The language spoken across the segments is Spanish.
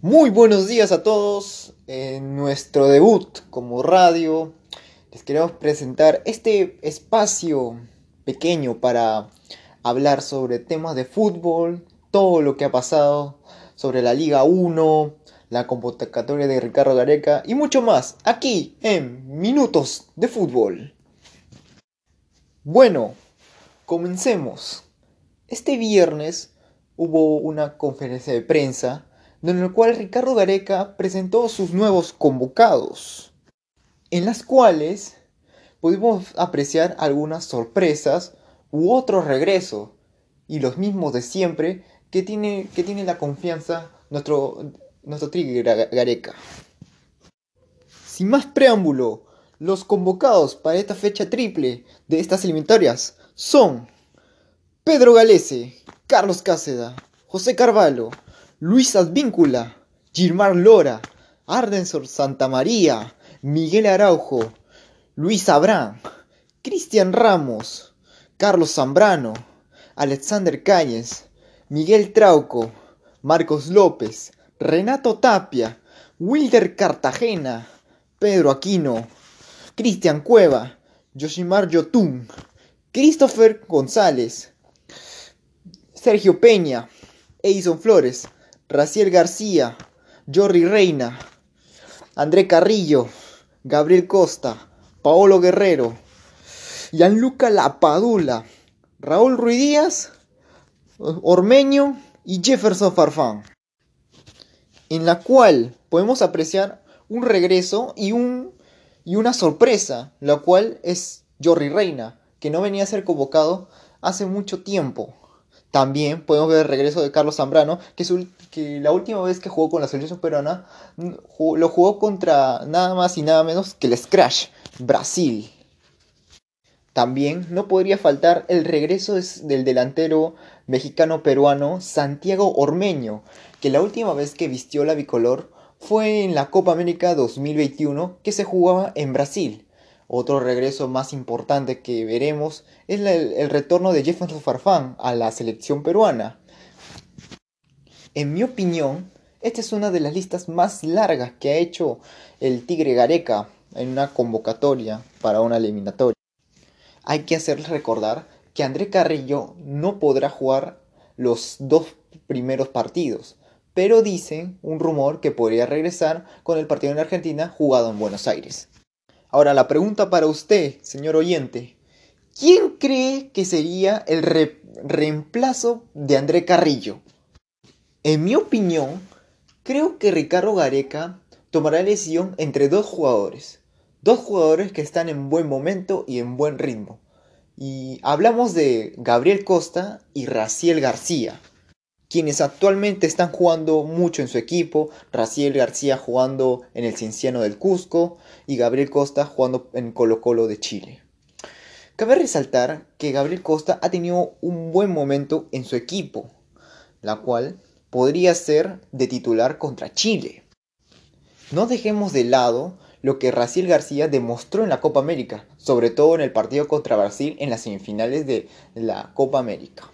Muy buenos días a todos. En nuestro debut como radio les queremos presentar este espacio pequeño para hablar sobre temas de fútbol, todo lo que ha pasado sobre la Liga 1, la convocatoria de Ricardo Gareca y mucho más aquí en Minutos de Fútbol. Bueno, comencemos. Este viernes hubo una conferencia de prensa en la cual Ricardo Gareca presentó sus nuevos convocados, en las cuales pudimos apreciar algunas sorpresas u otro regreso, y los mismos de siempre que tiene, que tiene la confianza nuestro, nuestro Trigger Gareca. Sin más preámbulo, los convocados para esta fecha triple de estas eliminatorias son Pedro Galese, Carlos Cáceda, José Carvalho, Luis Advíncula, Gilmar Lora, Ardensor Santamaría, Miguel Araujo, Luis Abrán, Cristian Ramos, Carlos Zambrano, Alexander Cáñez, Miguel Trauco, Marcos López, Renato Tapia, Wilder Cartagena, Pedro Aquino, Cristian Cueva, Yoshimar Yotun, Christopher González, Sergio Peña, Edison Flores, Raciel García, Jorri Reina, André Carrillo, Gabriel Costa, Paolo Guerrero, Gianluca Lapadula, Raúl Ruidíaz, Ormeño y Jefferson Farfán. En la cual podemos apreciar un regreso y, un, y una sorpresa, la cual es Jorri Reina, que no venía a ser convocado hace mucho tiempo. También podemos ver el regreso de Carlos Zambrano, que, que la última vez que jugó con la selección peruana lo jugó contra nada más y nada menos que el Scratch, Brasil. También no podría faltar el regreso del delantero mexicano-peruano Santiago Ormeño, que la última vez que vistió la bicolor fue en la Copa América 2021 que se jugaba en Brasil. Otro regreso más importante que veremos es el, retorno de Jefferson Farfán a la selección peruana. En mi opinión, esta es una de las listas más largas que ha hecho el Tigre Gareca en una convocatoria para una eliminatoria. Hay que hacerles recordar que André Carrillo no podrá jugar los dos primeros partidos, pero dicen un rumor que podría regresar con el partido en Argentina jugado en Buenos Aires. Ahora la pregunta para usted, señor oyente. ¿Quién cree que sería el reemplazo de André Carrillo? En mi opinión, creo que Ricardo Gareca tomará la decisión entre dos jugadores. Dos jugadores que están en buen momento y en buen ritmo. Y hablamos de Gabriel Costa y Raciel García quienes actualmente están jugando mucho en su equipo, Raciel García jugando en el Cienciano del Cusco y Gabriel Costa jugando en Colo Colo de Chile. Cabe resaltar que Gabriel Costa ha tenido un buen momento en su equipo, la cual podría ser de titular contra Chile. No dejemos de lado lo que Raciel García demostró en la Copa América, sobre todo en el partido contra Brasil en las semifinales de la Copa América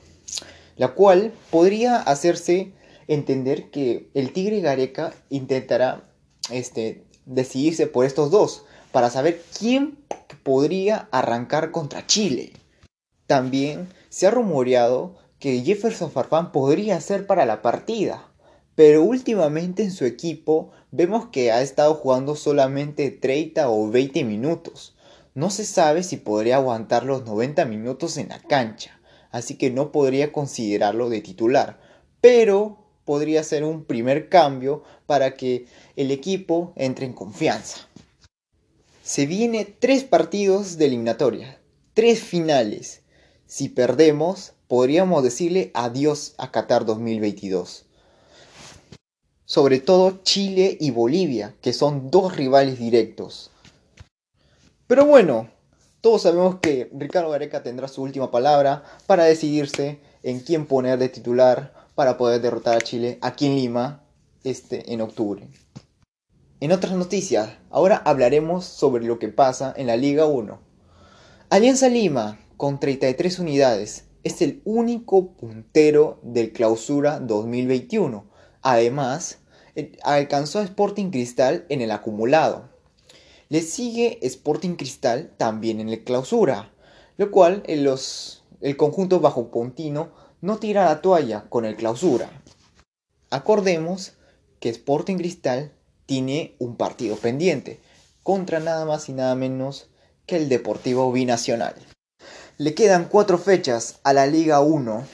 la cual podría hacerse entender que el Tigre Gareca intentará este, decidirse por estos dos para saber quién podría arrancar contra Chile. También se ha rumoreado que Jefferson Farfán podría ser para la partida, pero últimamente en su equipo vemos que ha estado jugando solamente 30 o 20 minutos. No se sabe si podría aguantar los 90 minutos en la cancha así que no podría considerarlo de titular, pero podría ser un primer cambio para que el equipo entre en confianza. Se viene tres partidos de eliminatoria, tres finales. Si perdemos, podríamos decirle adiós a Qatar 2022. Sobre todo Chile y Bolivia, que son dos rivales directos. Pero bueno, todos sabemos que Ricardo Gareca tendrá su última palabra para decidirse en quién poner de titular para poder derrotar a Chile aquí en Lima este, en octubre. En otras noticias, ahora hablaremos sobre lo que pasa en la Liga 1. Alianza Lima, con 33 unidades, es el único puntero del clausura 2021. Además, eh, alcanzó a Sporting Cristal en el acumulado. Le sigue Sporting Cristal también en el clausura, lo cual en los, el conjunto bajo Pontino no tira la toalla con el clausura. Acordemos que Sporting Cristal tiene un partido pendiente contra nada más y nada menos que el Deportivo Binacional. Le quedan cuatro fechas a la Liga 1,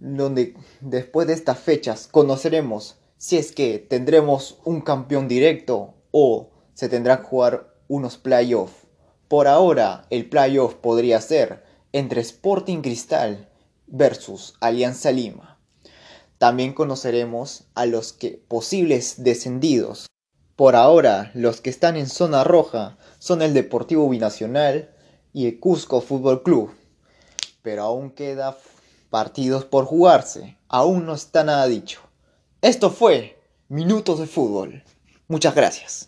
donde después de estas fechas conoceremos si es que tendremos un campeón directo o se tendrán que jugar unos playoffs. Por ahora, el playoff podría ser entre Sporting Cristal versus Alianza Lima. También conoceremos a los posibles descendidos. Por ahora, los que están en zona roja son el Deportivo Binacional y el Cusco Fútbol Club. Pero aún queda partidos por jugarse. Aún no está nada dicho. Esto fue Minutos de Fútbol. Muchas gracias.